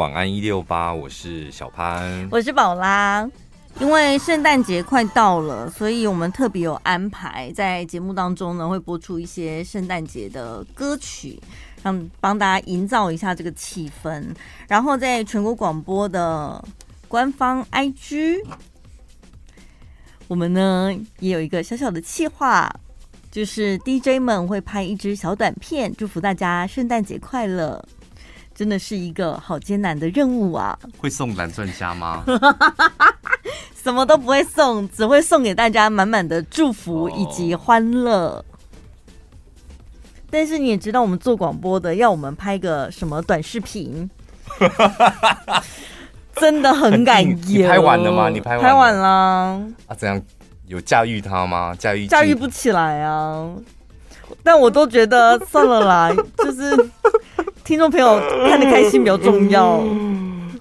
晚安一六八，我是小潘，我是宝拉。因为圣诞节快到了，所以我们特别有安排，在节目当中呢，会播出一些圣诞节的歌曲，让帮大家营造一下这个气氛。然后在全国广播的官方 IG，我们呢也有一个小小的企划，就是 DJ 们会拍一支小短片，祝福大家圣诞节快乐。真的是一个好艰难的任务啊！会送蓝钻虾吗？什么都不会送，只会送给大家满满的祝福以及欢乐。Oh. 但是你也知道，我们做广播的要我们拍个什么短视频，真的很感动。你拍完了吗？你拍完了拍完了啊？怎样？有驾驭它吗？驾驭驾驭不起来啊！但我都觉得算了啦，就是。听众朋友 看得开心比较重要，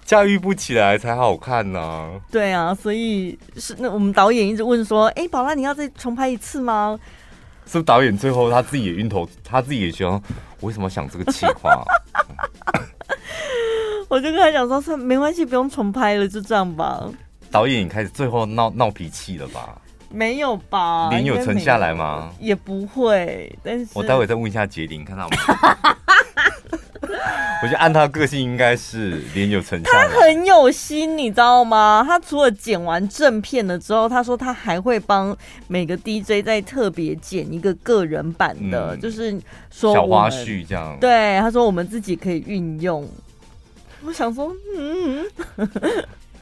驾驭不起来才好看呢、啊。对啊，所以是那我们导演一直问说：“哎、欸，宝拉，你要再重拍一次吗？”是不是导演最后他自己也晕头，他自己也觉得我为什么想这个企划？我就跟他讲说：“算没关系，不用重拍了，就这样吧。”导演开始最后闹闹脾气了吧？没有吧？脸有沉下来吗？也不会，但是我待会再问一下杰林，看到没？我觉得按他的个性，应该是脸有成效。他很有心，你知道吗？他除了剪完正片了之后，他说他还会帮每个 DJ 再特别剪一个个人版的，嗯、就是说小花絮这样。对，他说我们自己可以运用。我想说，嗯。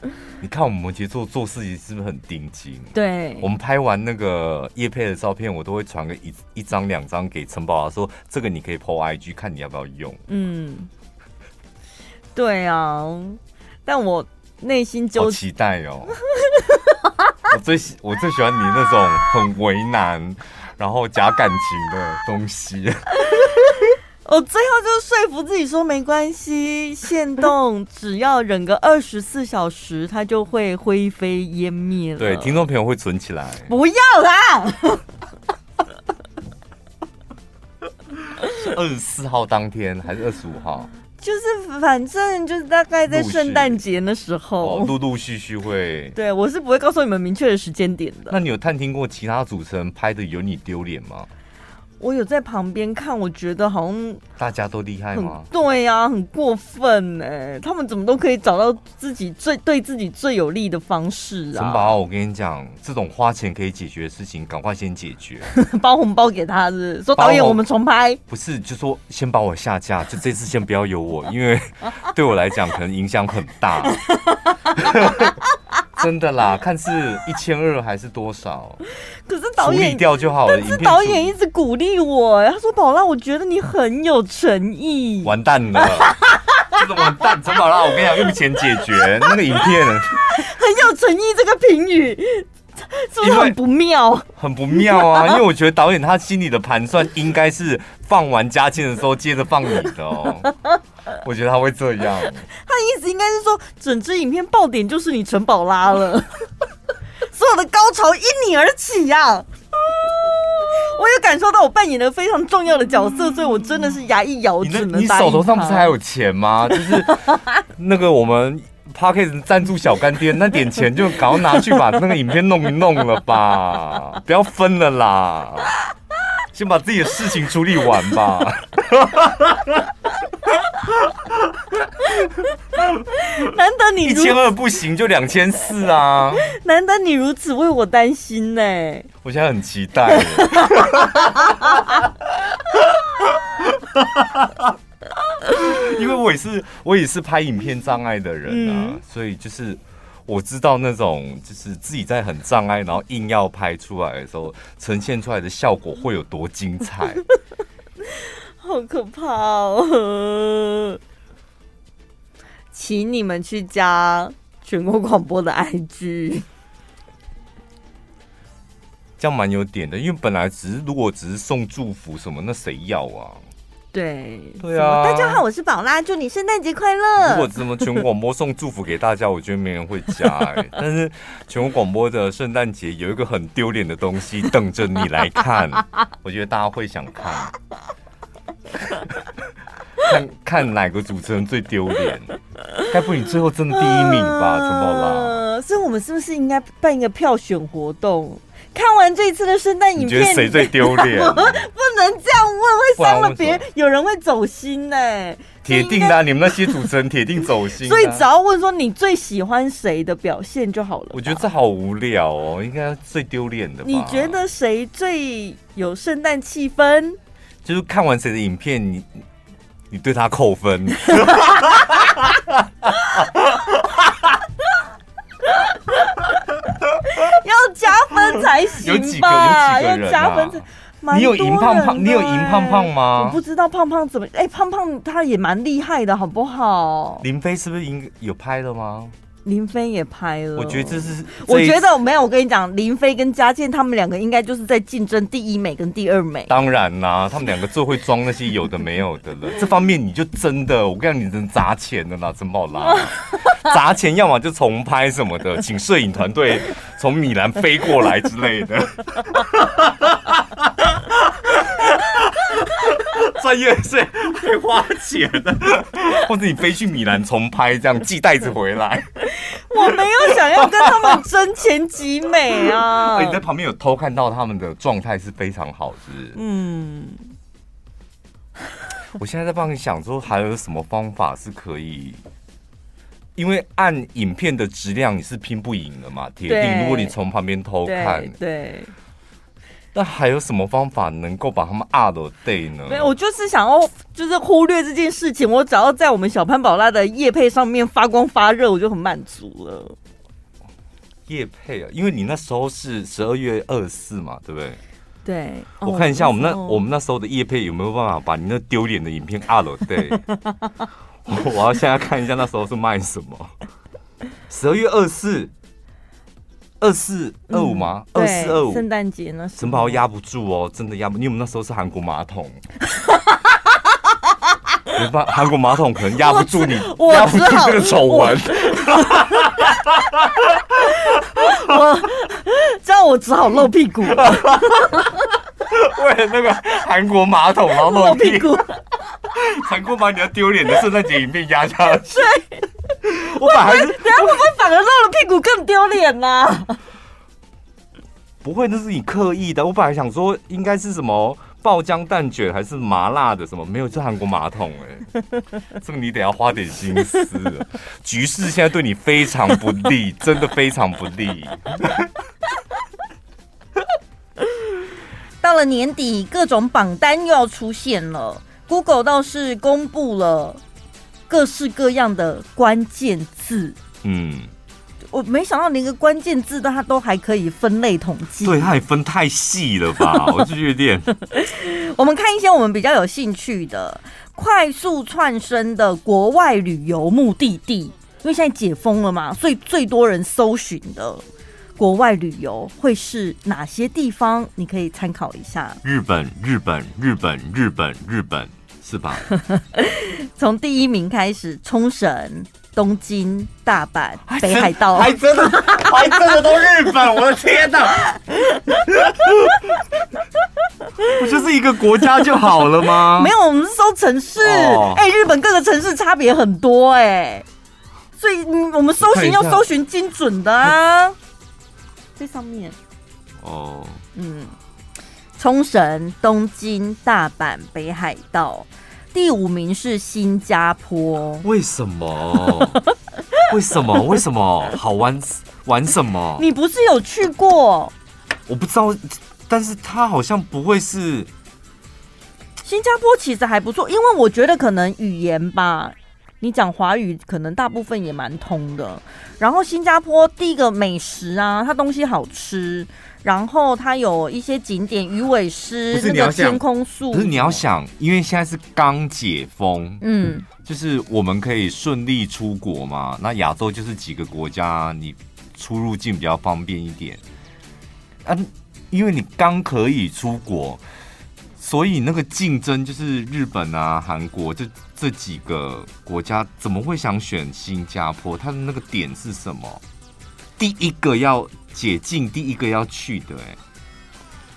你看我们摩羯座做事情是不是很盯紧？对，我们拍完那个叶佩的照片，我都会传个一一张两张给陈宝华，说这个你可以 po IG，看你要不要用。嗯，对啊，但我内心就期待哦。我最喜我最喜欢你那种很为难，然后假感情的东西。我最后就说服自己说没关系，限动 只要忍个二十四小时，它就会灰飞烟灭了。对，听众朋友会存起来。不要啦！二十四号当天还是二十五号？就是反正就是大概在圣诞节的时候，陆陆续续会。对，我是不会告诉你们明确的时间点的。那你有探听过其他主持人拍的有你丢脸吗？我有在旁边看，我觉得好像大家都厉害吗？对呀、啊，很过分哎！他们怎么都可以找到自己最对自己最有利的方式啊？陈宝，我跟你讲，这种花钱可以解决的事情，赶快先解决。包红包给他是，是说导演，我们重拍。不是，就说先把我下架，就这次先不要有我，因为 对我来讲可能影响很大。真的啦，看是一千二还是多少？可是导演掉就好了。但是导演一直鼓励我，他说：“宝拉，我觉得你很有诚意。”完蛋了，这怎么完蛋？陈宝拉，我跟你讲，用钱解决那个影片，很有诚意。这个评语是不是很不妙？很不妙啊！因为我觉得导演他心里的盘算应该是放完嘉庆的时候接着放你的哦。我觉得他会这样，他的意思应该是说，整支影片爆点就是你陈宝拉了，所有的高潮因你而起呀、啊！我也感受到我扮演了非常重要的角色，所以我真的是牙一咬，只能你手头上不是还有钱吗？就是那个我们 p a r k e s 赞助小干爹，那点钱就赶快拿去把那个影片弄一弄了吧，不要分了啦，先把自己的事情处理完吧。难得你一千二不行，就两千四啊！难得你如此为我担心呢，我现在很期待。因为我也是，我也是拍影片障碍的人啊，嗯、所以就是我知道那种就是自己在很障碍，然后硬要拍出来的时候，呈现出来的效果会有多精彩。好可怕哦！请你们去加全国广播的 IG，这样蛮有点的。因为本来只是如果只是送祝福什么，那谁要啊？对对啊！大家好，我是宝拉，祝你圣诞节快乐。如果怎么全国广播送祝福给大家，我觉得没人会加哎。但是全国广播的圣诞节有一个很丢脸的东西等着你来看，我觉得大家会想看。看看哪个主持人最丢脸？该不会你最后真的第一名吧？陈宝拉？所以我们是不是应该办一个票选活动？看完这一次的圣诞影片，你觉得谁最丢脸？不能这样问，会伤了别人。有人会走心呢、欸，铁定的、啊，你们那些主持人铁定走心、啊。所以只要问说你最喜欢谁的表现就好了。我觉得这好无聊哦，应该最丢脸的吧。你觉得谁最有圣诞气氛？就是看完谁的影片，你你对他扣分。才行吧？有几个？有几个人啊？要加分才。你有赢胖胖？你有赢胖胖吗？我不知道胖胖怎么。哎、欸，胖胖他也蛮厉害的，好不好？林飞是不是应有拍了吗？林飞也拍了，我觉得这是，我觉得没有。我跟你讲，林飞跟佳倩他们两个应该就是在竞争第一美跟第二美。当然啦、啊，他们两个最会装那些有的没有的了。这方面你就真的，我跟你讲，你真砸钱的啦，真不好拉。砸钱，要么就重拍什么的，请摄影团队从米兰飞过来之类的。专业是会花钱的，或者你飞去米兰重拍，这样寄袋子回来。我没有想要跟他们争前几美啊！你在旁边有偷看到他们的状态是非常好，是不是？嗯。我现在在帮你想说，还有什么方法是可以？因为按影片的质量，你是拼不赢的嘛，铁定。如果你从旁边偷看，对。对那还有什么方法能够把他们压到对呢？没有，我就是想要，就是忽略这件事情。我只要在我们小潘宝拉的叶配上面发光发热，我就很满足了。叶配啊，因为你那时候是十二月二十四嘛，对不对？对。我看一下我们那我们那时候的叶配有没有办法把你那丢脸的影片压到对。我要现在看一下那时候是卖什么。十二月二十四。二四二五吗？二四二五，圣诞节呢？城堡压不住哦，真的压不。因为我们那时候是韩国马桶？没办法，韩国马桶可能压不住你，压不住这个丑闻。我这样我 只好露屁股。为了那个韩国马桶，然后 露屁股，成功把你要丢脸的圣诞节影片压下去。我反而，等下会不会反而露了屁股更丢脸呢？不会，那是你刻意的。我本来想说，应该是什么爆浆蛋卷，还是麻辣的什么？没有，是韩国马桶哎、欸。这个你得要花点心思。局势现在对你非常不利，真的非常不利。到了年底，各种榜单又要出现了。Google 倒是公布了。各式各样的关键字，嗯，我没想到连个关键字的它都还可以分类统计，对，它也分太细了吧？我就有点。我们看一些我们比较有兴趣的快速窜升的国外旅游目的地，因为现在解封了嘛，所以最多人搜寻的国外旅游会是哪些地方？你可以参考一下。日本，日本，日本，日本，日本。是吧？从第一名开始，冲绳、东京、大阪、北海道，还真的，还真的都日本！我的天哪！不就是一个国家就好了吗？没有，我们是搜城市。哎、哦欸，日本各个城市差别很多哎、欸，所以我们搜寻要搜寻精准的啊。这上面哦，嗯。冲绳、东京、大阪、北海道，第五名是新加坡。为什么？为什么？为什么？好玩玩什么？你不是有去过？我不知道，但是他好像不会是。新加坡其实还不错，因为我觉得可能语言吧，你讲华语可能大部分也蛮通的。然后新加坡第一个美食啊，它东西好吃。然后它有一些景点，鱼尾狮，那个天空树。可是你要想，因为现在是刚解封，嗯，就是我们可以顺利出国嘛。那亚洲就是几个国家，你出入境比较方便一点。啊，因为你刚可以出国，所以那个竞争就是日本啊、韩国这这几个国家，怎么会想选新加坡？它的那个点是什么？第一个要。解禁第一个要去的，哎，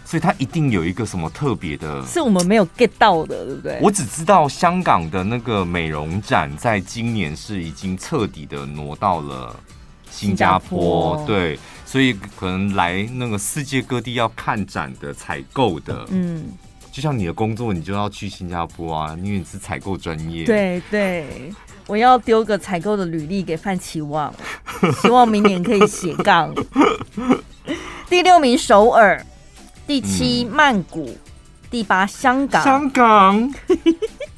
所以它一定有一个什么特别的，是我们没有 get 到的，对不对？我只知道香港的那个美容展，在今年是已经彻底的挪到了新加坡，加坡对，所以可能来那个世界各地要看展的、采购的，嗯，就像你的工作，你就要去新加坡啊，因为你是采购专业，对对，我要丢个采购的履历给范奇旺，希望明年可以斜杠。第六名首尔。第七，曼谷；嗯、第八，香港。香港，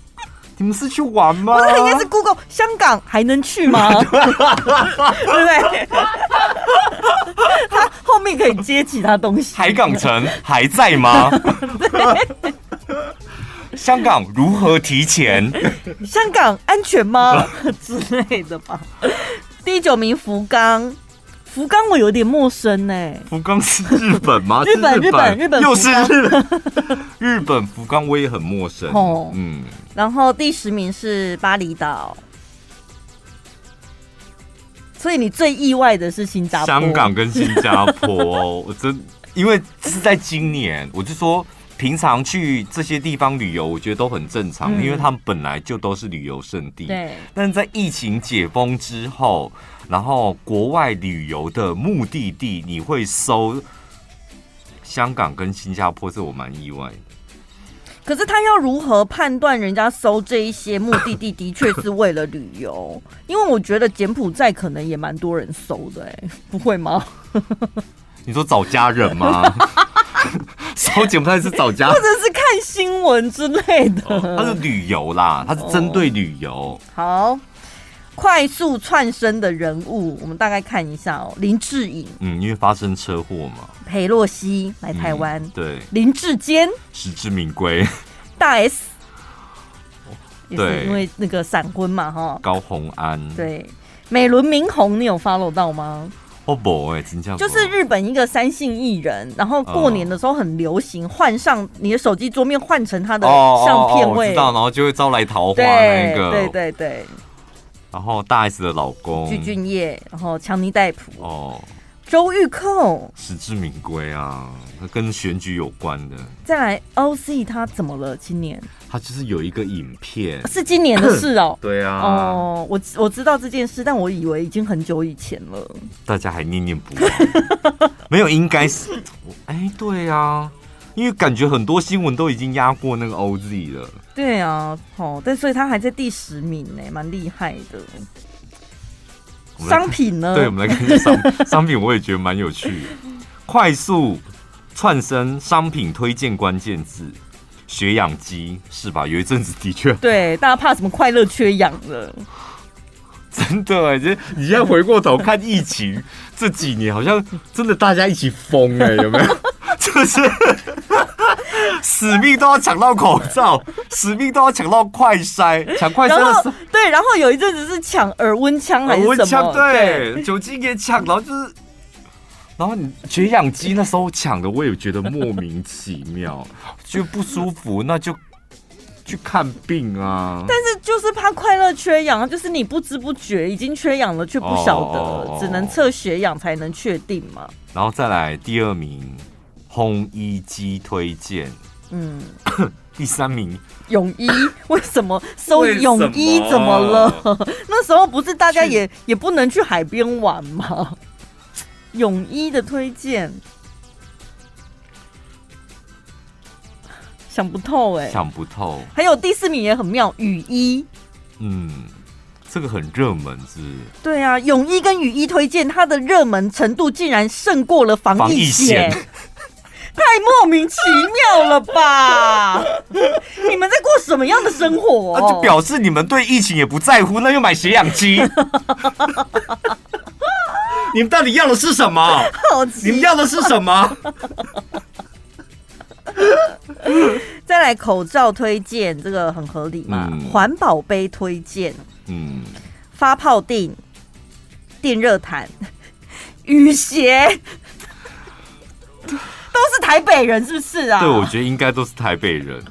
你们是去玩吗？不是，应该是 Google 香港还能去吗？对不对？他后面可以接其他东西。海港城还在吗？香港如何提前？香港安全吗？之类的吧。第九名，福冈。福冈我有点陌生呢。福冈是日本吗？日本日本日本又是日本日本福冈我也很陌生。哦，嗯。然后第十名是巴厘岛，所以你最意外的是新加坡、香港跟新加坡。我真因为是在今年，我就说平常去这些地方旅游，我觉得都很正常，嗯、因为他们本来就都是旅游胜地。对。但是在疫情解封之后。然后国外旅游的目的地，你会搜香港跟新加坡，这我蛮意外的。可是他要如何判断人家搜这一些目的地的确是为了旅游？因为我觉得柬埔寨可能也蛮多人搜的，哎，不会吗？你说找家人吗？搜柬埔寨是找家人，或者是看新闻之类的？哦，它是旅游啦，它是针对旅游。哦，好。快速窜升的人物，我们大概看一下哦。林志颖，嗯，因为发生车祸嘛。裴洛西来台湾，嗯，对。林志坚，实至名归。大 S，对，因为那个闪婚嘛，哈。高虹安，对。美轮明宏，你有 follow 到吗？哦不，哎，就是日本一个三姓艺人，然后过年的时候很流行换上你的手机桌面换成他的相片位，哦哦哦，知道，然后就会招来桃花那个，对对对，对。然后大 S 的老公具俊曄，然后强尼戴普哦，周玉蔻实至名归啊，他跟选举有关的。再来，OC 他怎么了？今年他就是有一个影片，是今年的事哦。对啊，哦，我我知道这件事，但我以为已经很久以前了。大家还念念不忘？没有，应该是哎，对啊。因为感觉很多新闻都已经压过那个 OZ 了。对啊，哦，但所以他还在第十名呢，蛮厉害的。商品呢？对，我们来看一下商 商品，我也觉得蛮有趣的。快速窜升商品推荐关键字，血氧机是吧？有一阵子的确，对，大家怕什么快乐缺氧了。真的，你你现在回过头看疫情这几年，好像真的大家一起疯哎，有没有？就是死命都要抢到口罩，死命都要抢到快筛，抢快筛的时候，对，然后有一阵子是抢耳温枪还是什么？对，对酒精也抢，然后就是，然后你血氧机那时候抢的，我也觉得莫名其妙，就不舒服，那就去看病啊。但是就是怕快乐缺氧，就是你不知不觉已经缺氧了，却不晓得，哦、只能测血氧才能确定嘛。然后再来第二名。烘衣机推荐，嗯，第三名泳衣，为什么搜泳衣怎么了？那时候不是大家也也不能去海边玩吗？泳衣的推荐，想不透哎、欸，想不透。还有第四名也很妙，雨衣，嗯，这个很热门是？对啊，泳衣跟雨衣推荐，它的热门程度竟然胜过了防疫险。太莫名其妙了吧！你们在过什么样的生活？那就表示你们对疫情也不在乎，那又买血氧机？你们到底要的是什么？你们要的是什么？再来口罩推荐，这个很合理嘛？环保杯推荐，嗯，发泡定、电热毯、雨鞋。都是台北人是不是啊？对，我觉得应该都是台北人，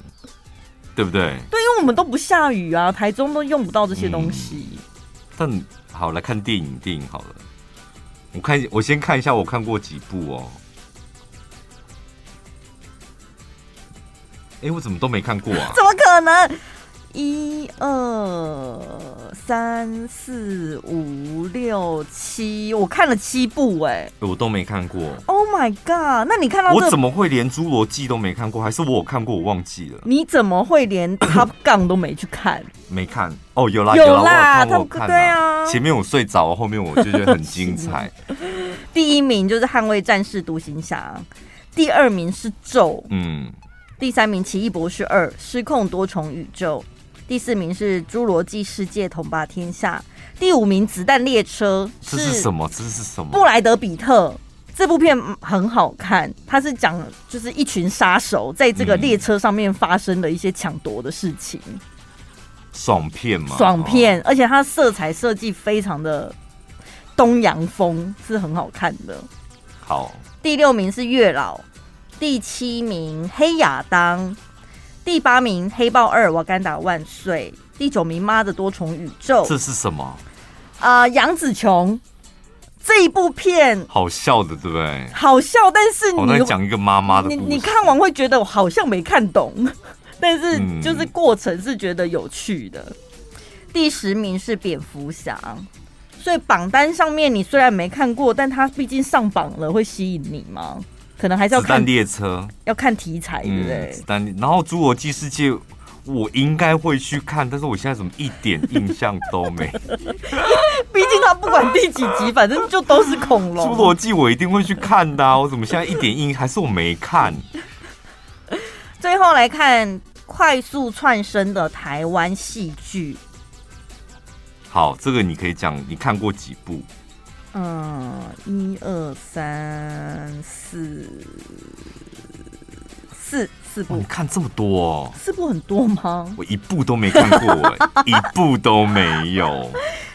对不对？对，因为我们都不下雨啊，台中都用不到这些东西。嗯、但好，来看电影，电影好了。我看，我先看一下，我看过几部哦。哎，我怎么都没看过啊？怎么可能？一二三四五六七，我看了七部哎，我都没看过。Oh my god！那你看到我怎么会连《侏罗纪》都没看过？还是我有看过我忘记了？你怎么会连 Top Gun 都没去看？没看哦，有啦有啦，对啊。前面我睡着，后面我就觉得很精彩。第一名就是《捍卫战士》独行侠，第二名是《咒》，嗯，第三名《奇异博士二：失控多重宇宙》。第四名是《侏罗纪世界统霸天下》，第五名《子弹列车》这是什么？这是什么？布莱德比特这部片很好看，它是讲就是一群杀手在这个列车上面发生的一些抢夺的事情，爽片嘛，爽片，而且它色彩设计非常的东洋风，是很好看的。好，第六名是月老，第七名黑亚当。第八名《黑豹二》瓦干达万岁，第九名《妈的多重宇宙》，这是什么？啊、呃，杨紫琼这一部片好笑的，对不对？好笑，但是你我在讲一个妈妈的你你看完会觉得我好像没看懂，但是就是过程是觉得有趣的。嗯、第十名是蝙蝠侠，所以榜单上面你虽然没看过，但它毕竟上榜了，会吸引你吗？可能还是要看列车，要看题材，对不对？子弹，然后《侏罗纪世界》我应该会去看，但是我现在怎么一点印象都没？毕竟他不管第几集，反正就都是恐龙。《侏罗纪》我一定会去看的啊！我怎么现在一点印还是我没看？最后来看快速窜升的台湾戏剧。好，这个你可以讲，你看过几部？嗯，一二三四四四部，你看这么多哦？四部很多吗？我一部都没看过，一部都没有。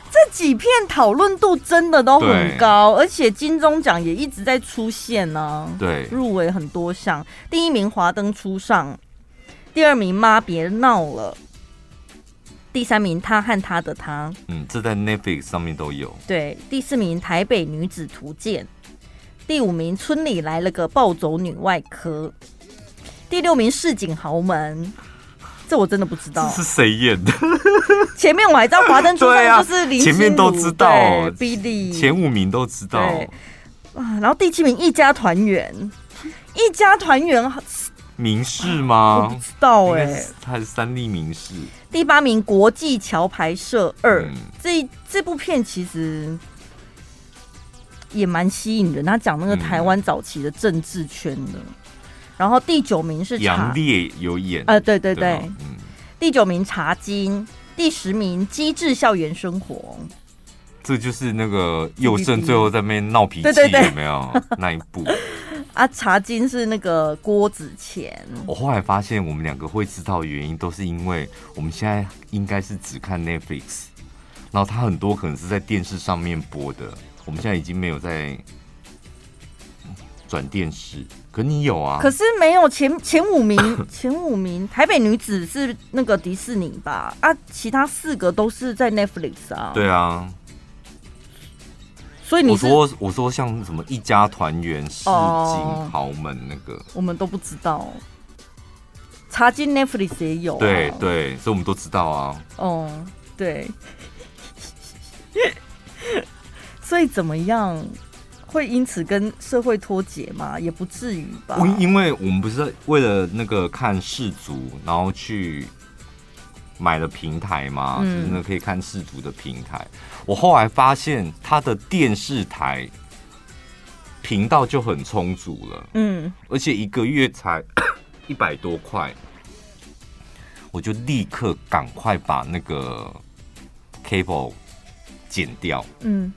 这几片讨论度真的都很高，而且金钟奖也一直在出现呢。对，入围很多项，第一名《华灯初上》，第二名《妈别闹了》。第三名，他和他的他，嗯，这在 Netflix 上面都有。对，第四名，台北女子图鉴。第五名，村里来了个暴走女外科。第六名，市井豪门。这我真的不知道是谁演的。前面我还知道华灯初上 就是林心如，前面都知道，Billy 前五名都知道。啊，然后第七名，一家团圆。一家团圆。民视吗？我不知道哎、欸，他是三立名士。第八名《国际桥牌社二》嗯，这这部片其实也蛮吸引人，他讲那个台湾早期的政治圈的。嗯、然后第九名是杨烈有演啊、呃，对对对，第九名《茶金》，第十名《机智校园生活》。这就是那个佑胜 最后在那边闹脾气，有没有那一部？啊，茶金是那个郭子乾。我后来发现，我们两个会知道的原因，都是因为我们现在应该是只看 Netflix，然后它很多可能是在电视上面播的，我们现在已经没有在转电视。可你有啊？可是没有前前五名，前五名台北女子是那个迪士尼吧？啊，其他四个都是在 Netflix 啊。对啊。所以你我说我说像什么一家团圆、市井豪门那个，我们都不知道。查金 Netflix 也有、啊，对对，所以我们都知道啊。哦，对。所以怎么样会因此跟社会脱节吗？也不至于吧。因为我们不是为了那个看世族，然后去。买了平台嘛，嗯、就是那可以看世族的平台。我后来发现他的电视台频道就很充足了，嗯，而且一个月才 一百多块，我就立刻赶快把那个 cable 剪掉。嗯，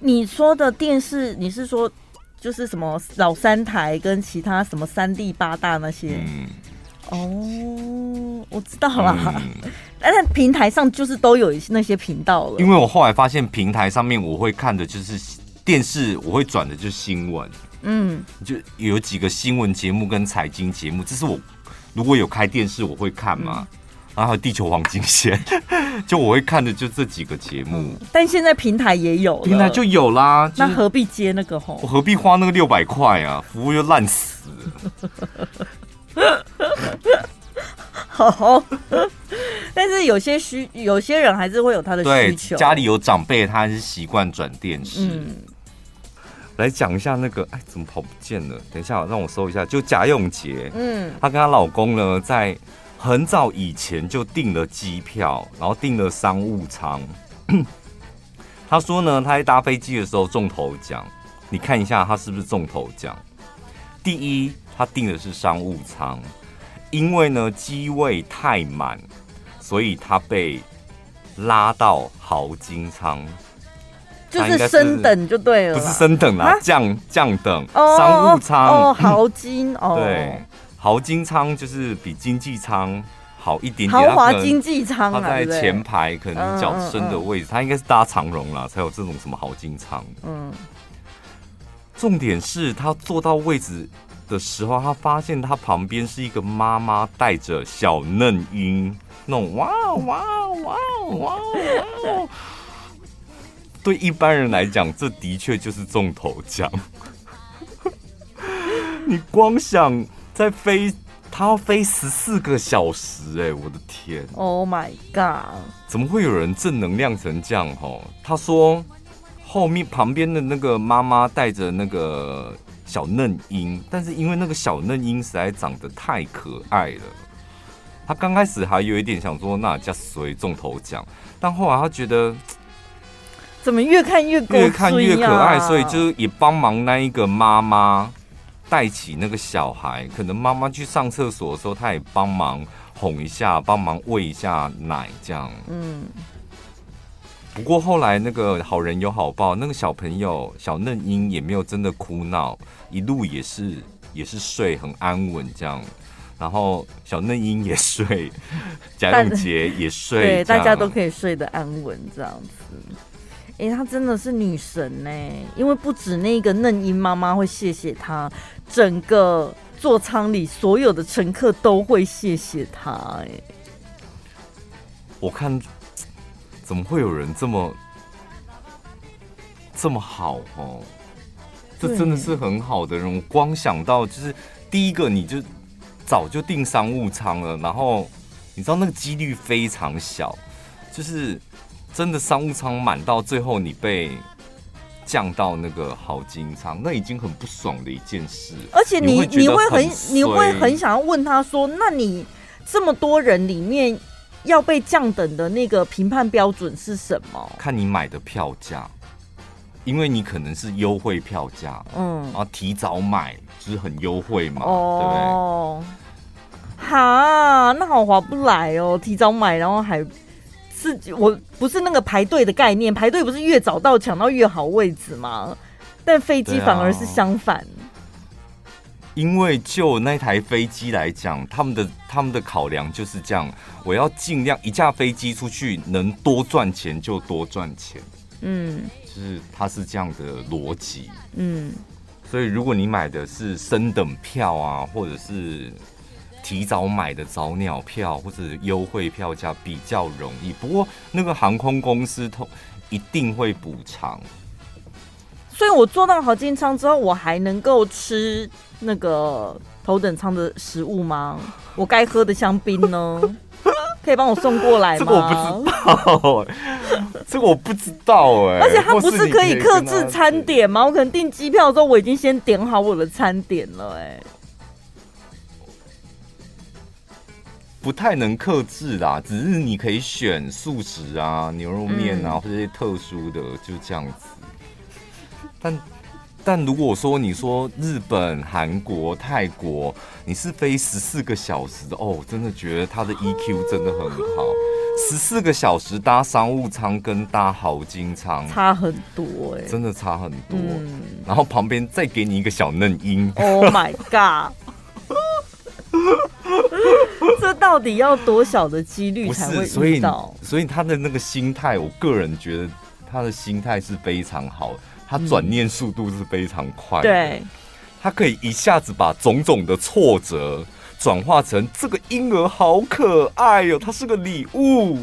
你说的电视，你是说就是什么老三台跟其他什么三立八大那些？嗯。哦，我知道了，嗯、但是平台上就是都有那些频道了。因为我后来发现平台上面我会看的就是电视，我会转的就是新闻，嗯，就有几个新闻节目跟财经节目，这是我如果有开电视我会看嘛。嗯、然后还有地球黄金线，就我会看的就这几个节目。但现在平台也有，平台就有啦，就是、那何必接那个吼？我何必花那个六百块啊？服务又烂死了。好，但是有些需有些人还是会有他的需求，家里有长辈，他还是习惯转电视。嗯，来讲一下那个，哎，怎么跑不见了？等一下，让我搜一下。就贾永杰，嗯，她跟她老公呢，在很早以前就订了机票，然后订了商务舱。她说呢，她在搭飞机的时候中头奖。你看一下，她是不是中头奖？第一，她订的是商务舱。因为呢，机位太满，所以他被拉到豪金舱，就是升等就对了，不是升等啦，降降等，商务舱。哦，豪金哦，对，豪金舱就是比经济舱好一点点，豪华经济舱，他在前排可能较深的位置，他应该是搭长荣啦，才有这种什么豪金舱。嗯，重点是他坐到位置的时候，他发现他旁边是一个妈妈带着小嫩婴，那种哇哇哇哇哇！对一般人来讲，这的确就是中头奖。你光想在飞，他要飞十四个小时，哎，我的天！Oh my god！怎么会有人正能量成这样？哈，他说后面旁边的那个妈妈带着那个。小嫩婴，但是因为那个小嫩婴实在长得太可爱了，他刚开始还有一点想说那叫谁中头奖，但后来他觉得怎么越看越越看越可爱，所以就也帮忙那一个妈妈带起那个小孩，可能妈妈去上厕所的时候，他也帮忙哄一下，帮忙喂一下奶这样，嗯。不过后来那个好人有好报，那个小朋友小嫩婴也没有真的哭闹，一路也是也是睡很安稳这样，然后小嫩婴也睡，贾永杰也睡，对，大家都可以睡得安稳这样子。哎、欸，她真的是女神呢，因为不止那个嫩婴妈妈会谢谢她，整个座舱里所有的乘客都会谢谢她。哎，我看。怎么会有人这么这么好哦？这真的是很好的人。我光想到就是第一个，你就早就订商务舱了，然后你知道那个几率非常小，就是真的商务舱满到最后你被降到那个豪金舱，那已经很不爽的一件事。而且你你会很你会很想要问他说：“那你这么多人里面？”要被降等的那个评判标准是什么？看你买的票价，因为你可能是优惠票价，嗯，然后提早买就是很优惠嘛，哦、对不对？哦，哈，那好划不来哦，提早买然后还自己，我不是那个排队的概念，排队不是越早到抢到越好位置吗？但飞机反而是相反。因为就那台飞机来讲，他们的他们的考量就是这样，我要尽量一架飞机出去能多赚钱就多赚钱，嗯，就是它是这样的逻辑，嗯，所以如果你买的是升等票啊，或者是提早买的早鸟票或者优惠票价比较容易，不过那个航空公司通一定会补偿。所以我坐到豪金舱之后，我还能够吃那个头等舱的食物吗？我该喝的香槟呢？可以帮我送过来吗？这个我不知道，这个我不知道哎。而且它不是可以克制餐点吗？我可能订机票的时候，我已经先点好我的餐点了哎。不太能克制啦，只是你可以选素食啊、牛肉面啊，嗯、或者一些特殊的，就这样子。但但如果说你说日本、韩国、泰国，你是飞十四个小时的哦，真的觉得他的 EQ 真的很好。十四个小时搭商务舱跟搭豪金舱差很多哎、欸，真的差很多。嗯、然后旁边再给你一个小嫩音，Oh my god！这到底要多小的几率才会遇到？所以，所以他的那个心态，我个人觉得他的心态是非常好。他转念速度是非常快的，对，他可以一下子把种种的挫折转化成这个婴儿好可爱哟，他是个礼物。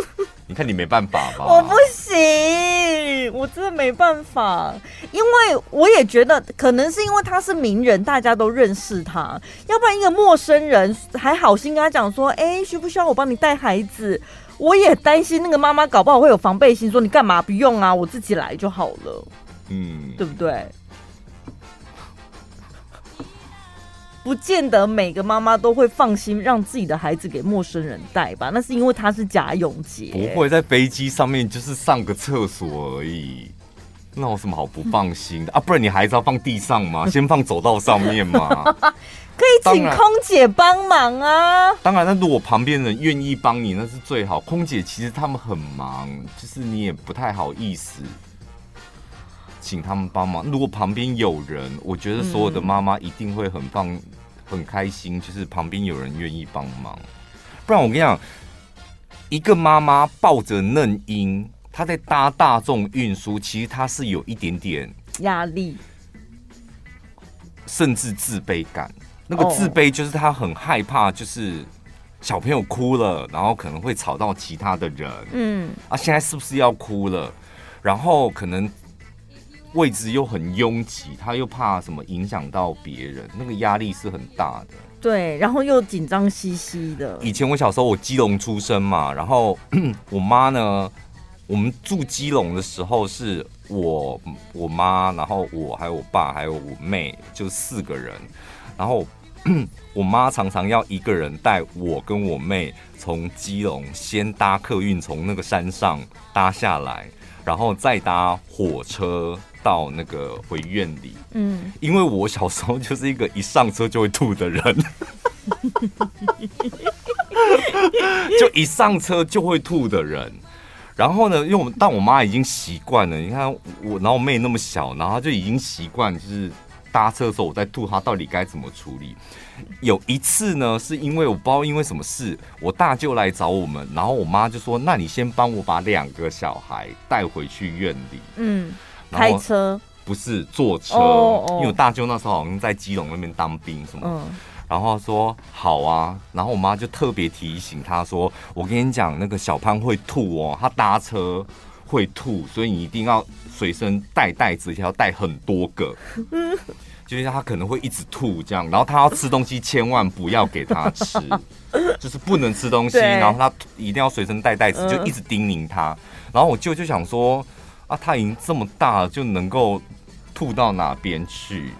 你看你没办法吧？我不行，我真的没办法，因为我也觉得可能是因为他是名人，大家都认识他，要不然一个陌生人还好心跟他讲说，哎、欸，需不需要我帮你带孩子？我也担心那个妈妈搞不好会有防备心，说你干嘛不用啊，我自己来就好了，嗯，对不对？不见得每个妈妈都会放心让自己的孩子给陌生人带吧？那是因为他是贾永杰，不会在飞机上面就是上个厕所而已，那有什么好不放心的啊？不然你孩子要放地上吗？先放走道上面吗？可以请空姐帮忙啊！当然，那如果旁边人愿意帮你，那是最好。空姐其实他们很忙，就是你也不太好意思请他们帮忙。如果旁边有人，我觉得所有的妈妈一定会很放、很开心，就是旁边有人愿意帮忙。不然我跟你讲，一个妈妈抱着嫩婴，她在搭大众运输，其实她是有一点点压力，甚至自卑感。那个自卑就是她很害怕，就是小朋友哭了，然后可能会吵到其他的人。嗯，啊，现在是不是要哭了？然后可能位置又很拥挤，他又怕什么影响到别人，那个压力是很大的。对，然后又紧张兮兮的。以前我小时候，我基隆出生嘛，然后 我妈呢，我们住基隆的时候是我我妈，然后我还有我爸还有我妹，就四个人，然后。我妈常常要一个人带我跟我妹从基隆先搭客运从那个山上搭下来，然后再搭火车到那个回院里。嗯，因为我小时候就是一个一上车就会吐的人，就一上车就会吐的人。然后呢，因为我但我妈已经习惯了，你看我，然后我妹那么小，然后她就已经习惯就是。搭车的时候我在吐，她到底该怎么处理？有一次呢，是因为我不知道因为什么事，我大舅来找我们，然后我妈就说：“那你先帮我把两个小孩带回去院里。”嗯，开车不是坐车，oh, oh. 因为我大舅那时候好像在基隆那边当兵什么，嗯，然后说好啊，然后我妈就特别提醒他说：“我跟你讲，那个小潘会吐哦，他搭车会吐，所以你一定要。”随身带袋子，要带很多个，就是他可能会一直吐这样，然后他要吃东西，千万不要给他吃，就是不能吃东西，然后他一定要随身带袋子，就一直叮咛他。然后我舅就想说，啊，他已经这么大了，就能够吐到哪边去？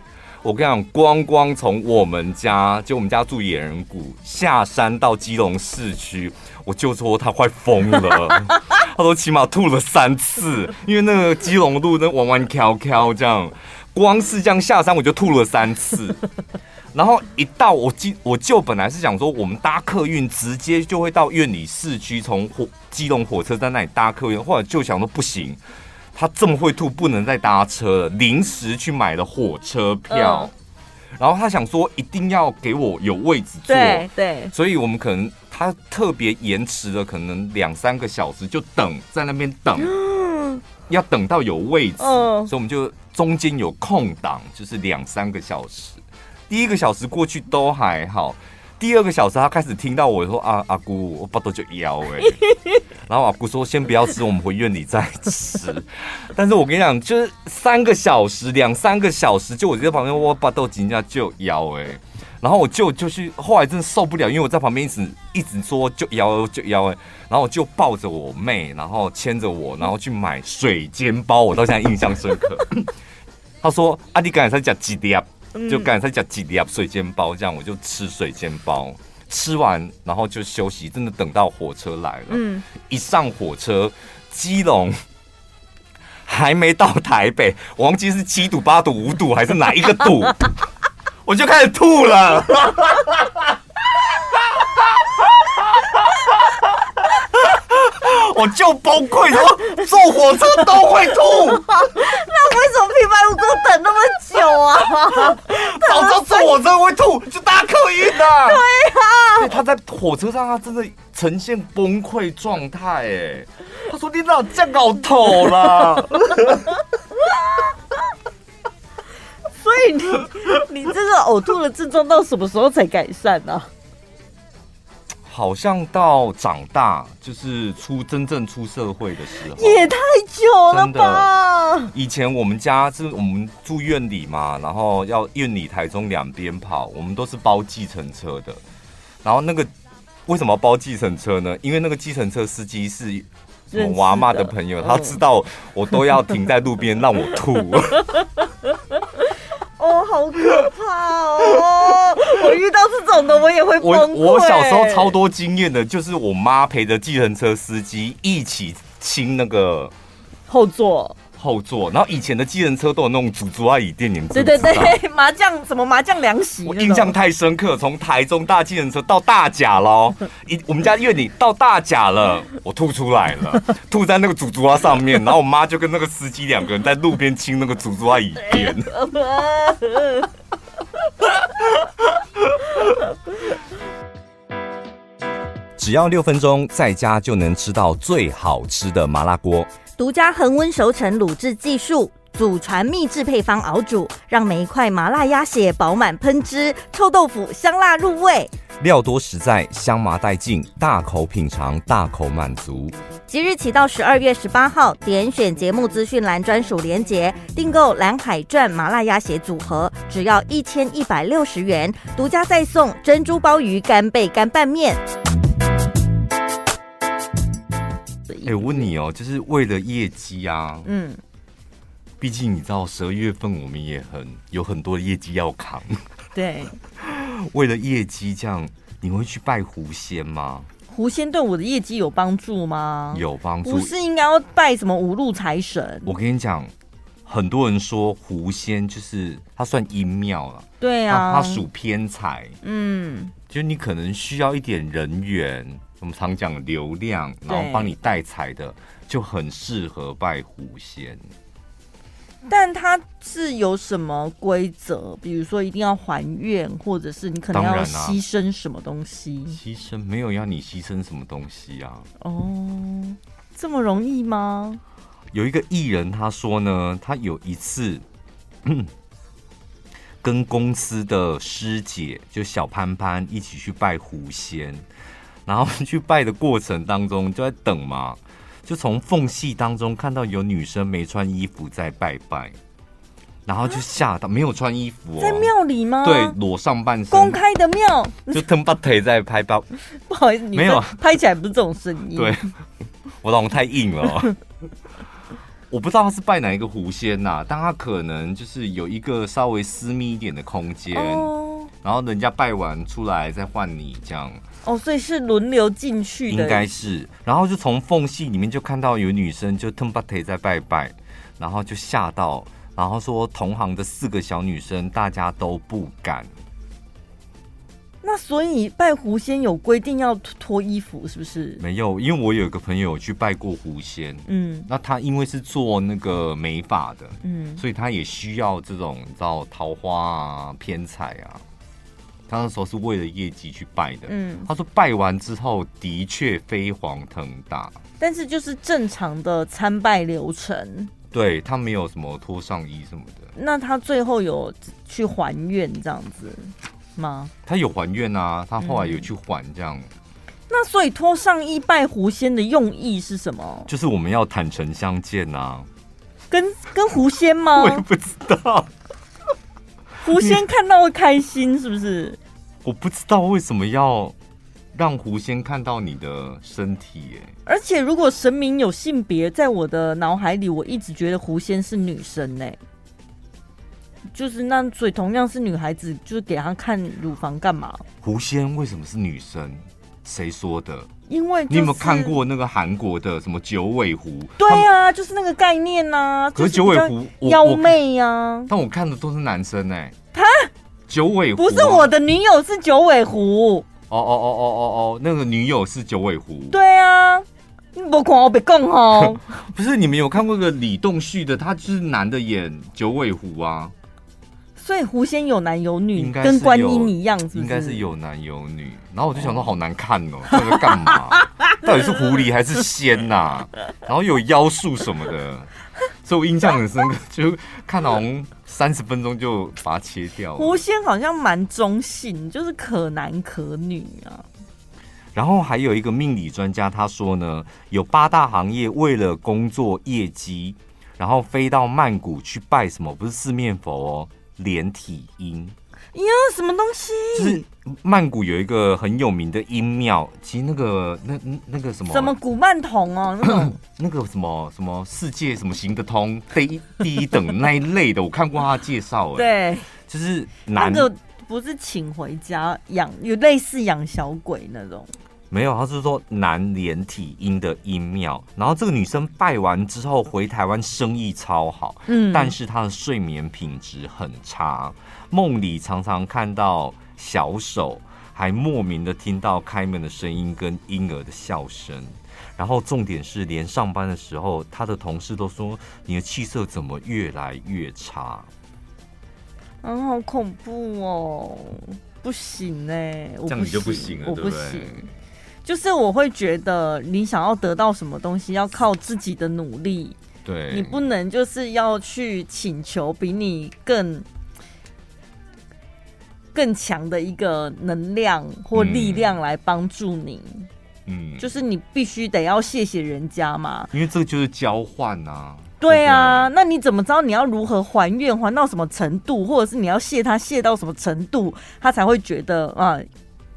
我跟你讲，光光从我们家，就我们家住野人谷，下山到基隆市区。我就说他快疯了，他说起码吐了三次，因为那个基隆路那弯弯翘翘这样，光是这样下山我就吐了三次。然后一到我基我就本来是想说我们搭客运直接就会到院里市区，从火基隆火车站那里搭客运，后来就想说不行，他这么会吐，不能再搭车了，临时去买了火车票，然后他想说一定要给我有位置坐，对对，所以我们可能。他特别延迟了，可能两三个小时，就等在那边等，要等到有位置，所以我们就中间有空档，就是两三个小时。第一个小时过去都还好，第二个小时他开始听到我说：“啊阿姑，我巴肚就腰哎。”然后阿姑说：“先不要吃，我们回院里再吃。”但是我跟你讲，就是三个小时，两三个小时，就我在旁边，我巴豆紧张就腰哎。然后我就就去，后来真的受不了，因为我在旁边一直一直说就腰就腰哎，然后我就抱着我妹，然后牵着我，然后去买水煎包，我到现在印象深刻。他说：“啊，你刚才在讲几碟？就刚才在讲几碟水煎包，这样我就吃水煎包，吃完然后就休息。真的等到火车来了，嗯，一上火车，基隆还没到台北，我忘记是七堵、八堵、五堵还是哪一个堵。”我就开始吐了，我就崩溃，说坐火车都会吐，那为什么平白无故等那么久啊？早知道坐火车会吐，就搭客运的。对啊，他在火车上，他真的呈现崩溃状态，哎，他说你老这样搞头了？所以你你这个呕吐的症状到什么时候才改善呢？啊？好像到长大，就是出真正出社会的时候，也太久了吧？以前我们家是我们住院里嘛，然后要院里台中两边跑，我们都是包计程车的。然后那个为什么包计程车呢？因为那个计程车司机是我娃妈的朋友，他知道我都要停在路边让我吐。哦，好可怕哦！我遇到这种的，我也会崩溃。我我小时候超多经验的，就是我妈陪着计程车司机一起亲那个后座。后座，然后以前的机人车都有那种祖祖阿姨店，你们知道对对对，麻将什么麻将凉席，我印象太深刻。从台中大机人车到大甲喽，一我们家院里到大甲了，我吐出来了，吐在那个祖祖阿上面，然后我妈就跟那个司机两个人在路边亲那个祖祖阿姨店。只要六分钟，在家就能吃到最好吃的麻辣锅。独家恒温熟成卤制技术，祖传秘制配方熬煮，让每一块麻辣鸭血饱满喷汁，臭豆腐香辣入味，料多实在，香麻带劲，大口品尝，大口满足。即日起到十二月十八号，点选节目资讯栏专属连结，订购蓝海传麻辣鸭血组合，只要一千一百六十元，独家再送珍珠鲍鱼干贝干拌面。哎、欸，我问你哦，就是为了业绩啊，嗯，毕竟你知道十二月份我们也很有很多的业绩要扛，对，为了业绩这样，你会去拜狐仙吗？狐仙对我的业绩有帮助吗？有帮助，不是应该要拜什么五路财神？我跟你讲，很多人说狐仙就是他算阴庙了，对啊，他属偏财，嗯，就你可能需要一点人缘。我们常讲流量，然后帮你带财的，就很适合拜狐仙。但它是有什么规则？比如说一定要还愿，或者是你可能要牺牲什么东西？牺牲没有要你牺牲什么东西啊？哦，这么容易吗？有一个艺人他说呢，他有一次 跟公司的师姐就小潘潘一起去拜狐仙。然后去拜的过程当中就在等嘛，就从缝隙当中看到有女生没穿衣服在拜拜，然后就吓到没有穿衣服哦，在庙里吗？对，裸上半身，公开的庙，就腾把腿在拍包，不好意思，没有拍起来不是这种声音，对，我老公太硬了，我不知道他是拜哪一个狐仙呐、啊，但他可能就是有一个稍微私密一点的空间，哦、然后人家拜完出来再换你这样。哦，所以是轮流进去的，应该是。然后就从缝隙里面就看到有女生就腾把腿在拜拜，然后就吓到，然后说同行的四个小女生大家都不敢。那所以拜狐仙有规定要脱衣服是不是？没有，因为我有一个朋友去拜过狐仙，嗯，那他因为是做那个美发的，嗯，所以他也需要这种你知道桃花啊、偏财啊。他那时候是为了业绩去拜的，嗯，他说拜完之后的确飞黄腾达，但是就是正常的参拜流程，对，他没有什么脱上衣什么的。那他最后有去还愿这样子吗？他有还愿啊，他后来有去还这样。嗯，那所以脱上衣拜狐仙的用意是什么？就是我们要坦诚相见啊，跟跟狐仙吗？我也不知道。狐仙看到会开心是不是？我不知道为什么要让狐仙看到你的身体耶。而且如果神明有性别，在我的脑海里，我一直觉得狐仙是女生呢。就是那所以同样是女孩子，就是给她看乳房干嘛？狐仙为什么是女生？谁说的？因为、就是、你有没有看过那个韩国的什么九尾狐？对啊，就是那个概念呐、啊。可是九尾狐妖媚呀、啊，但我看的都是男生哎。他九尾狐、啊、不是我的女友，是九尾狐。哦哦哦哦哦哦，那个女友是九尾狐。对啊，你不看我别讲哦。不是你们有看过个李栋旭的，他就是男的演九尾狐啊。所以狐仙有男有女，应该跟观音一样是不是，应该是有男有女。然后我就想说，好难看哦，这个干嘛？到底是狐狸还是仙呐、啊？然后有妖术什么的，所以我印象很深刻，就看到三十分钟就把它切掉。狐仙好像蛮中性，就是可男可女啊。然后还有一个命理专家他说呢，有八大行业为了工作业绩。然后飞到曼谷去拜什么？不是四面佛哦，连体婴。呀，什么东西？就是曼谷有一个很有名的音庙，其实那个那那个什么？什么古曼童哦，那种。那个什么什么世界什么行得通第一第一等那一类的，我看过他的介绍，哎，对，就是男那个不是请回家养，有类似养小鬼那种。没有，他是说男连体婴的阴庙，然后这个女生拜完之后回台湾，生意超好，嗯，但是她的睡眠品质很差，梦里常常看到小手，还莫名的听到开门的声音跟婴儿的笑声，然后重点是连上班的时候，他的同事都说你的气色怎么越来越差，嗯，好恐怖哦，不行哎，这样你就不行了，我不行。就是我会觉得，你想要得到什么东西，要靠自己的努力。对，你不能就是要去请求比你更更强的一个能量或力量来帮助你。嗯，就是你必须得要谢谢人家嘛，因为这个就是交换啊。对啊，那你怎么知道你要如何还愿，还到什么程度，或者是你要谢他谢到什么程度，他才会觉得啊？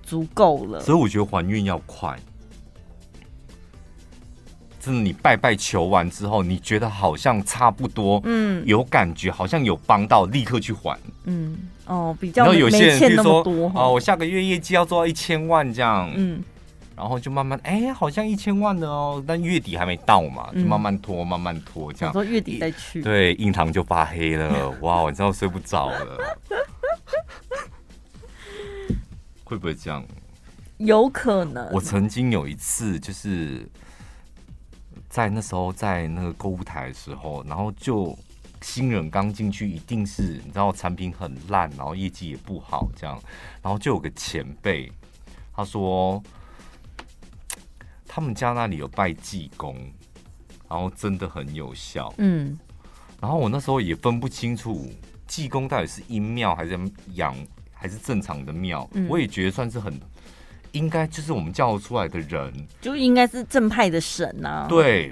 足够了，所以我觉得还愿要快。真的，你拜拜求完之后，你觉得好像差不多，嗯，有感觉，好像有帮到，立刻去还。嗯，哦，比较然后有些人比如说多哦，我下个月业绩要做到一千万这样，嗯，然后就慢慢哎、欸，好像一千万的哦，但月底还没到嘛，就慢慢拖，慢慢拖这样。说月底再去，对，印堂就发黑了，哇，晚上睡不着了。会不会这样？有可能。我曾经有一次，就是在那时候在那个购物台的时候，然后就新人刚进去，一定是你知道产品很烂，然后业绩也不好，这样，然后就有个前辈，他说他们家那里有拜济公，然后真的很有效。嗯，然后我那时候也分不清楚济公到底是阴庙还是阳。还是正常的庙，嗯，我也觉得算是很应该，就是我们叫出来的人，就应该是正派的神呐，啊。对，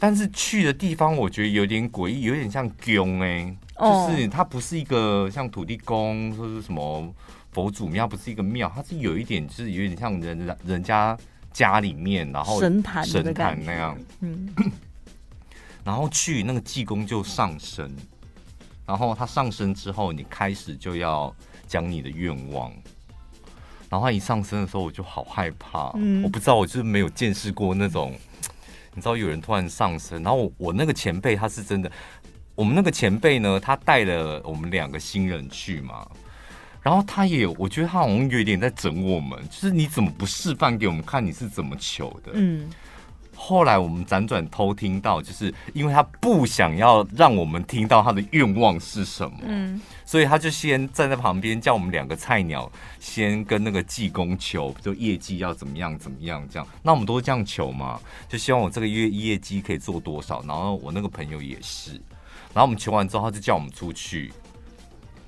但是去的地方我觉得有点诡异，有点像宫哎，就是它不是一个像土地公或是什么佛祖庙，不是一个庙，它是有一点就是有点像人人家家里面，然后神坛神坛那样，嗯，然后去那个济公就上身，然后他上身之后，你开始就要。讲你的愿望，然后他一上身的时候，我就好害怕。嗯，我不知道，我就是没有见识过那种，你知道有人突然上身，然后我，我那个前辈他是真的，我们那个前辈呢，他带了我们两个新人去嘛，然后他也，我觉得他好像有点在整我们，就是你怎么不示范给我们看你是怎么求的？嗯。后来我们辗转偷听到，就是因为他不想要让我们听到他的愿望是什么，嗯，所以他就先站在旁边，叫我们两个菜鸟先跟那个济公求，就业绩要怎么样怎么样这样。那我们都是这样求嘛，就希望我这个月业绩可以做多少。然后我那个朋友也是，然后我们求完之后，他就叫我们出去。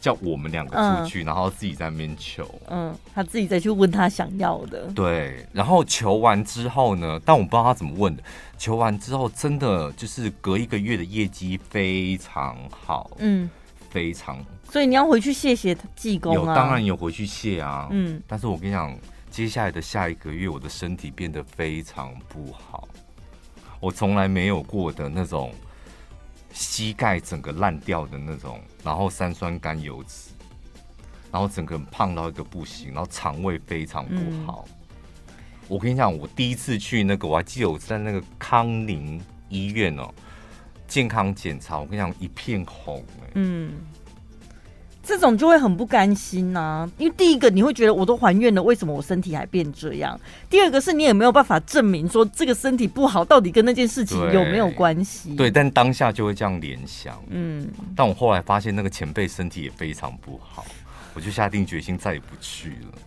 叫我们两个出去，嗯，然后自己在那边求。嗯，他自己再去问他想要的。对，然后求完之后呢，但我不知道他怎么问的。求完之后，真的就是隔一个月的业绩非常好。嗯，非常。所以你要回去谢谢济公啊。有，当然有回去谢啊。嗯，但是我跟你讲，接下来的下一个月，我的身体变得非常不好。我从来没有过的那种。膝盖整个烂掉的那种，然后三酸甘油脂，然后整个人胖到一个不行，然后肠胃非常不好。嗯、我跟你讲，我第一次去那个，我还记得我在那个康宁医院哦，健康检查，我跟你讲一片红、欸，嗯。这种就会很不甘心呐、啊，因为第一个你会觉得我都还愿了，为什么我身体还变这样？第二个是你也没有办法证明说这个身体不好到底跟那件事情有没有关系？对，对，但当下就会这样联想。嗯，但我后来发现那个前辈身体也非常不好，我就下定决心再也不去了。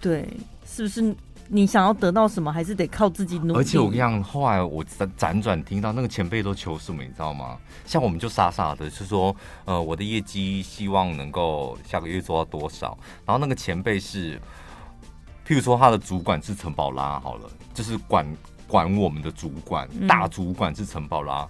对，是不是？你想要得到什么，还是得靠自己努力。而且我跟你讲，后来我辗辗转听到那个前辈都求什么，你知道吗？像我们就傻傻的，是说，呃，我的业绩希望能够下个月做到多少。然后那个前辈是，譬如说他的主管是陈宝拉，好了，就是管管我们的主管，大主管是陈宝拉。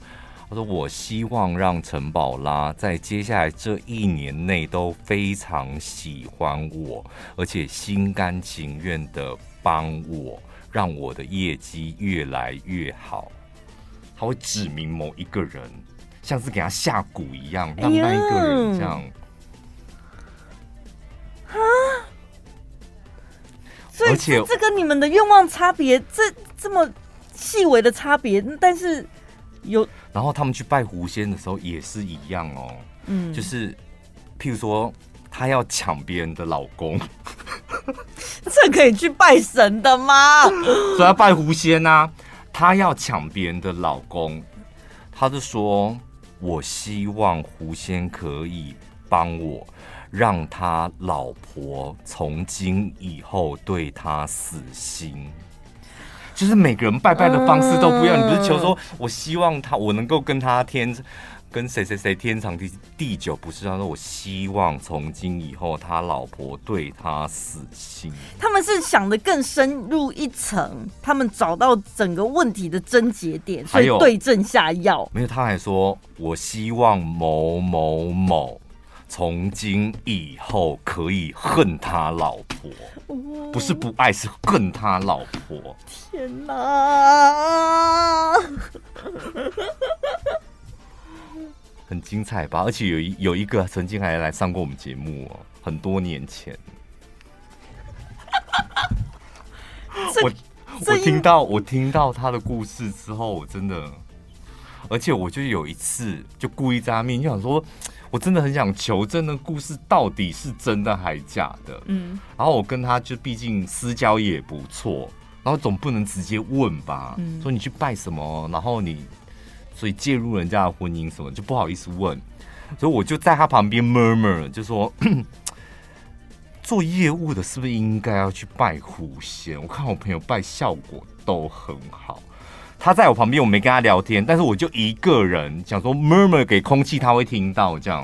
他说：“我希望让陈宝拉在接下来这一年内都非常喜欢我，而且心甘情愿的帮我，让我的业绩越来越好。”他会指明某一个人，像是给他下蛊一样，让那一个人这样。啊！所以而且这跟你们的愿望差别，这这么细微的差别，但是。有，然后他们去拜狐仙的时候也是一样哦，嗯，就是譬如说他要抢别人的老公，这可以去拜神的吗？所以要拜狐仙啊，他要抢别人的老公，他就说：“我希望狐仙可以帮我，让他老婆从今以后对他死心。”就是每个人拜拜的方式都不一样。你不是求说，我希望他，我能够跟他天，跟谁谁谁天长地地久，不是？他说，我希望从今以后，他老婆对他死心。他们是想的更深入一层，他们找到整个问题的症结点，所以对症下药。没有，他还说，我希望某某某。从今以后可以恨他老婆，不是不爱，是恨他老婆。天哪，很精彩吧？而且有一有一个曾经还来上过我们节目哦，很多年前。我我听到我听到他的故事之后，我真的，而且我就有一次就故意在他面前想说。我真的很想求证那故事到底是真的还假的。嗯，然后我跟他就毕竟私交也不错，然后总不能直接问吧？嗯，说你去拜什么，然后你所以介入人家的婚姻什么，就不好意思问。所以我就在他旁边 murmur，就说 做业务的是不是应该要去拜狐仙？我看我朋友拜效果都很好。他在我旁边，我没跟他聊天，但是我就一个人想说 murmur 给空气，他会听到这样。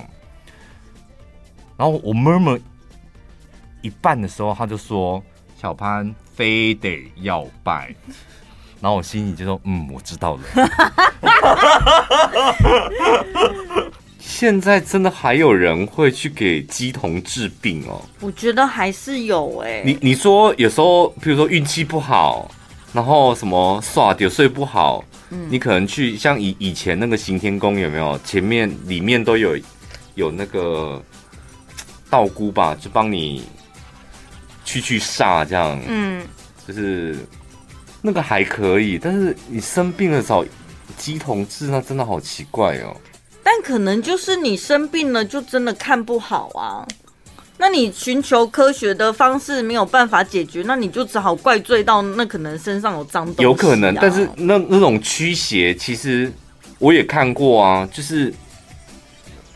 然后我 murmur 一半的时候，他就说小潘非得要拜，然后我心里就说嗯，我知道了。现在真的还有人会去给鸡童治病哦？我觉得还是有哎、欸。你你说有时候，比如说运气不好。然后什么耍点睡不好，嗯，你可能去像以以前那个行天宫有没有？前面里面都有有那个道姑吧，就帮你去去煞这样，嗯，就是那个还可以。但是你生病了找鸡同志，那真的好奇怪哦。但可能就是你生病了，就真的看不好啊。那你寻求科学的方式没有办法解决，那你就只好怪罪到那可能身上有脏东西啊。有可能，但是那那种驱邪，其实我也看过啊，就是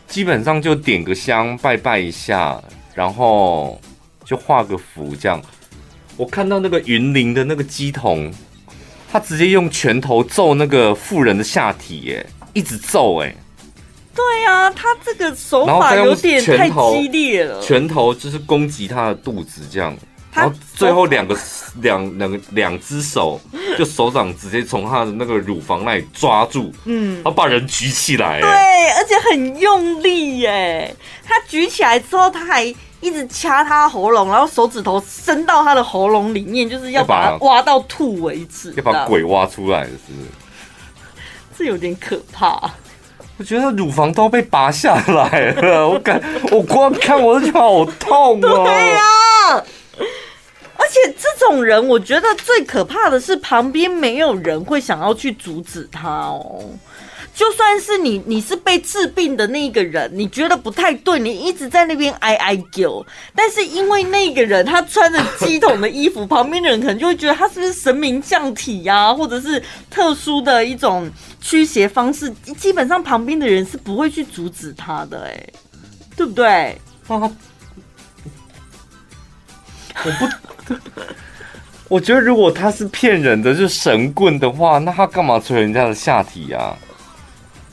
基本上就点个香拜拜一下，然后就画个符这样。我看到那个云林的那个鸡童，他直接用拳头揍那个妇人的下体，耶，一直揍，哎。对呀、啊，他这个手法有点太激烈了。拳头就是攻击他的肚子，这样，然后最后两个两两个两只手，就手掌直接从他的那个乳房那里抓住，嗯，然后把人举起来，对，而且很用力耶。他举起来之后，他还一直掐他喉咙，然后手指头伸到他的喉咙里面，就是要把它挖到吐为止，要把鬼挖出来，是不是？这有点可怕。我觉得乳房都被拔下来了，我感我光看我就好痛哦。对呀、啊，而且这种人，我觉得最可怕的是旁边没有人会想要去阻止他哦。就算是你，你是被治病的那一个人，你觉得不太对，你一直在那边哀哀叫，但是因为那个人他穿着鸡桶的衣服，旁边的人可能就会觉得他是不是神明降体呀、或者是特殊的一种驱邪方式，基本上旁边的人是不会去阻止他的、欸，哎，对不对？我不，我觉得如果他是骗人的，就是神棍的话，那他干嘛捶人家的下体啊？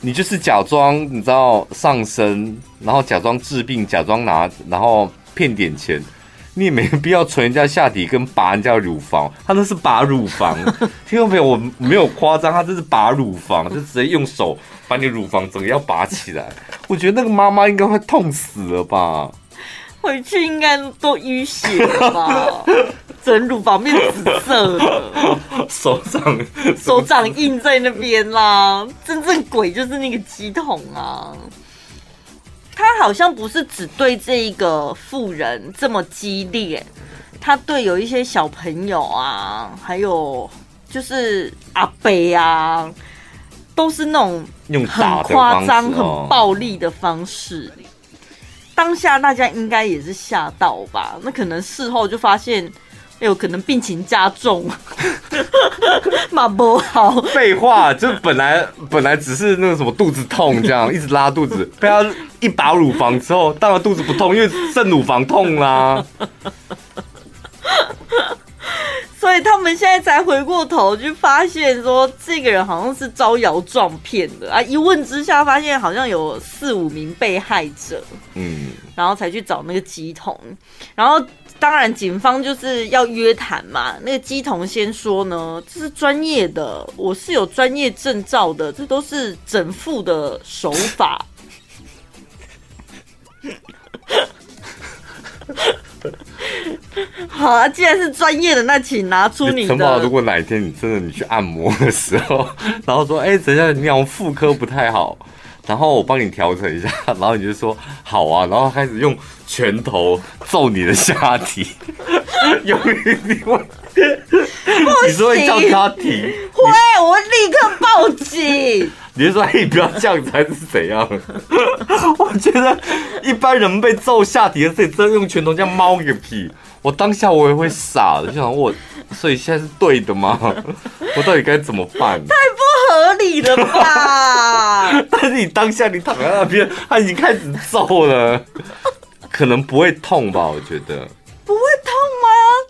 你就是假装你知道上身，然后假装治病，假装拿，然后骗点钱，你也没必要捶人家下体跟拔人家乳房，他那是拔乳房，听到没有？我没有夸张，他这是拔乳房，就直接用手把你乳房整个要拔起来。我觉得那个妈妈应该会痛死了吧？回去应该都淤血了吧？整乳房变紫色的，手掌手掌印在那边啦。真正鬼就是那个鸡桶啊！他好像不是只对这一个妇人这么激烈，他对有一些小朋友啊，还有就是阿北啊，都是那种很夸张、很暴力的方式。当下大家应该也是吓到吧？那可能事后就发现，哎呦，可能病情加重，马不好。废话，就本来本来只是那个什么肚子痛，这样一直拉肚子，被他一拔乳房之后，当然肚子不痛，因为肾乳房痛啦。所以他们现在才回过头，去发现说这个人好像是招摇撞骗的啊！一问之下，发现好像有四五名被害者，嗯，然后才去找那个鸡童。然后当然警方就是要约谈嘛。那个鸡童先说呢，这是专业的，我是有专业证照的，这都是整副的手法。好啊，既然是专业的，那请拿出你的。陈宝，如果哪一天你真的你去按摩的时候，然后说，哎、欸，等一下，你好像妇科不太好，然后我帮你调整一下，然后你就说好啊，然后开始用拳头揍你的下体，有一定会，你说会叫他停？会，我会立刻报警。你是说，哎，不要这样子，还是怎样？我觉得一般人被揍下体的自己，真的用拳头这样猫个屁！我当下我也会傻的，就想我，所以现在是对的吗？我到底该怎么办？太不合理了吧！但是你当下你躺在那边，他已经开始揍了，可能不会痛吧？我觉得。不会痛吗？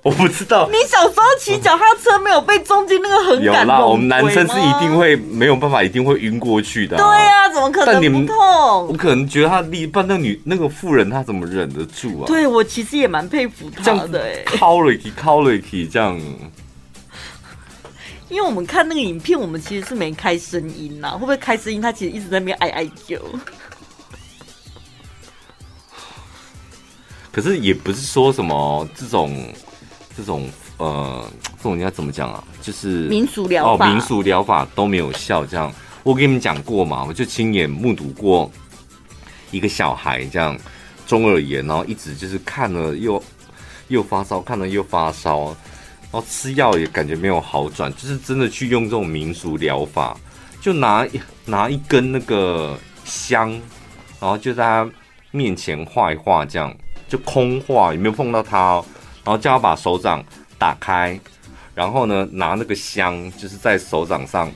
我不知道。你小时候骑脚踏车没有被中间那个横杆？有啦，我们男生是一定会没有办法，一定会晕过去的、啊。对呀、啊，怎么可能你不痛？我可能觉得他力，不然那女那个妇人她怎么忍得住啊？对，我其实也蛮佩服她的、欸，哎，靠了一靠了一这样。因为我们看那个影片，我们其实是没开声音呐，会不会开声音？他其实一直在那边哀哀叫。可是也不是说什么这种这种呃，这种应该怎么讲啊？就是民俗疗法，哦，民俗疗法都没有效。这样，我跟你们讲过嘛，我就亲眼目睹过一个小孩这样中耳炎，然后一直就是看了又又发烧，看了又发烧，然后吃药也感觉没有好转，就是真的去用这种民俗疗法，就拿拿一根那个香，然后就在他面前画一画这样。就空画，也没有碰到他哦，然后叫他把手掌打开，然后呢，拿那个香，就是在手掌上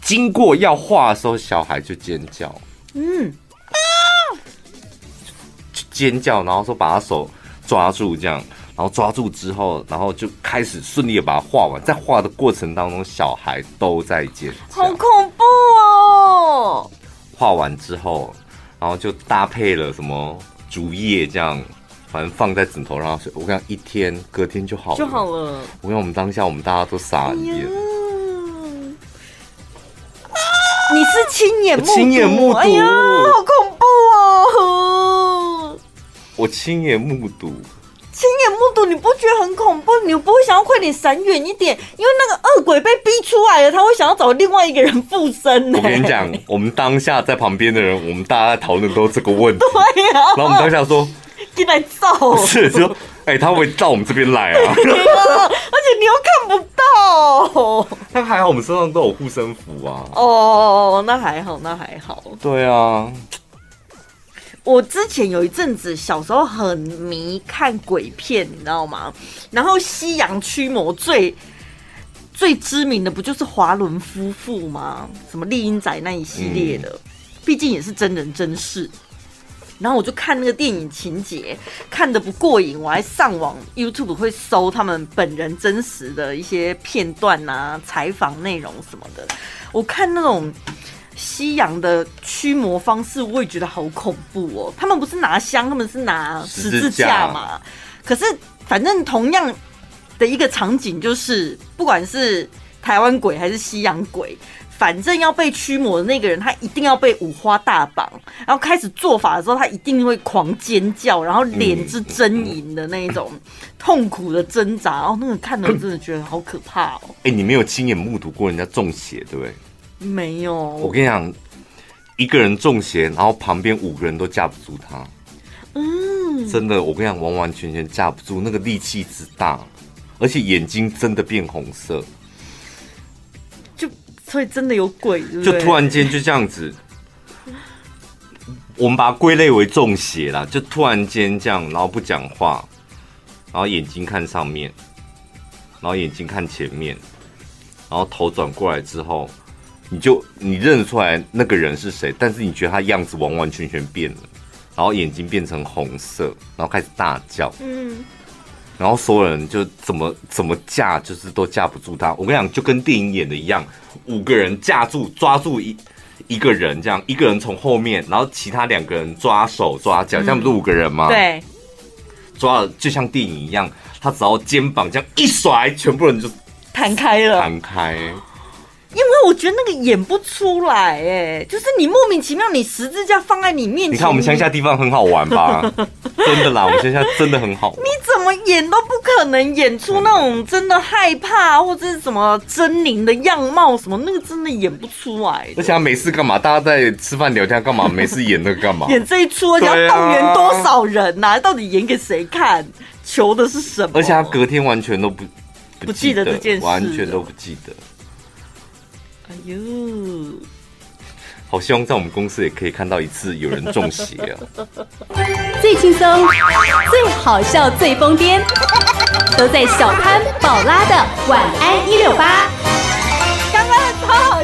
经过要画的时候，小孩就尖叫，嗯，就尖叫，然后说把他手抓住，这样，然后抓住之后，然后就开始顺利的把它画完，在画的过程当中，小孩都在尖叫，好恐怖哦！画完之后，然后就搭配了什么？竹叶这样，反正放在枕头上睡。我跟你讲，一天隔天就好了，就好了。我跟我们当下我们大家都傻眼。你是亲眼目亲眼目睹？哎呀，好恐怖哦！我亲眼目睹。亲眼目睹，你不觉得很恐怖？你不会想要快点闪远一点？因为那个恶鬼被逼出来了，他会想要找另外一个人附身。我跟你讲，我们当下在旁边的人，我们大家在讨论都是这个问题。对呀、啊。然后我们当下说：“进来揍。”是说：“哎、欸，他会到我们这边来啊。”而且你又看不到。但还好，我们身上都有护身符啊。哦，那还好，那还好。对啊。我之前有一阵子小时候很迷看鬼片，你知道吗？然后西洋驱魔最最知名的不就是华伦夫妇吗？什么厉阴宅那一系列的，毕竟也是真人真事。然后我就看那个电影情节，看的不过瘾，我还上网 YouTube 会搜他们本人真实的一些片段啊、采访内容什么的。我看那种。西洋的驱魔方式，我也觉得好恐怖哦。他们不是拿香，他们是拿十字架嘛。可是反正同样的一个场景，就是不管是台湾鬼还是西洋鬼。反正要被驱魔的那个人，他一定要被五花大绑，然后开始做法的时候，他一定会狂尖叫，然后脸是狰狞的那一种痛苦的挣扎，然后那个看的我真的觉得好可怕哦。哎、欸，你没有亲眼目睹过人家中邪，对不对？没有。我跟你讲，一个人中邪，然后旁边五个人都架不住他。嗯，真的，我跟你讲，完完全全架不住，那个力气之大，而且眼睛真的变红色。所以真的有鬼？就突然间就这样子，我们把它归类为中邪啦。就突然间这样，然后不讲话，然后眼睛看上面，然后眼睛看前面，然后头转过来之后，你就你认得出来那个人是谁，但是你觉得他样子完完全全变了，然后眼睛变成红色，然后开始大叫。嗯。然后所有人就怎么怎么架，就是都架不住他。我跟你讲，就跟电影演的一样，五个人架住抓住一一个人，这样一个人从后面，然后其他两个人抓手抓脚，这样不是五个人吗？对，抓了就像电影一样，他只要肩膀这样一甩，全部人就弹开了，弹开。因为我觉得那个演不出来，哎，就是你莫名其妙，你十字架放在你面前，你看我们乡下地方很好玩吧？真的啦，我们乡下真的很好玩。你怎么演都不可能演出那种真的害怕或者是什么狰狞的样貌，什么那个真的演不出来。而且他没事干嘛？大家在吃饭聊天干嘛？没事演那个干嘛？演这一出，而且要动员多少人呐、啊？到底演给谁看？求的是什么？而且他隔天完全都不不记得这件事，完全都不记得。哎呦，好希望在我们公司也可以看到一次有人中邪啊！最轻松、最好笑、最疯癫，都在小潘宝拉的晚安一六八。刚刚超好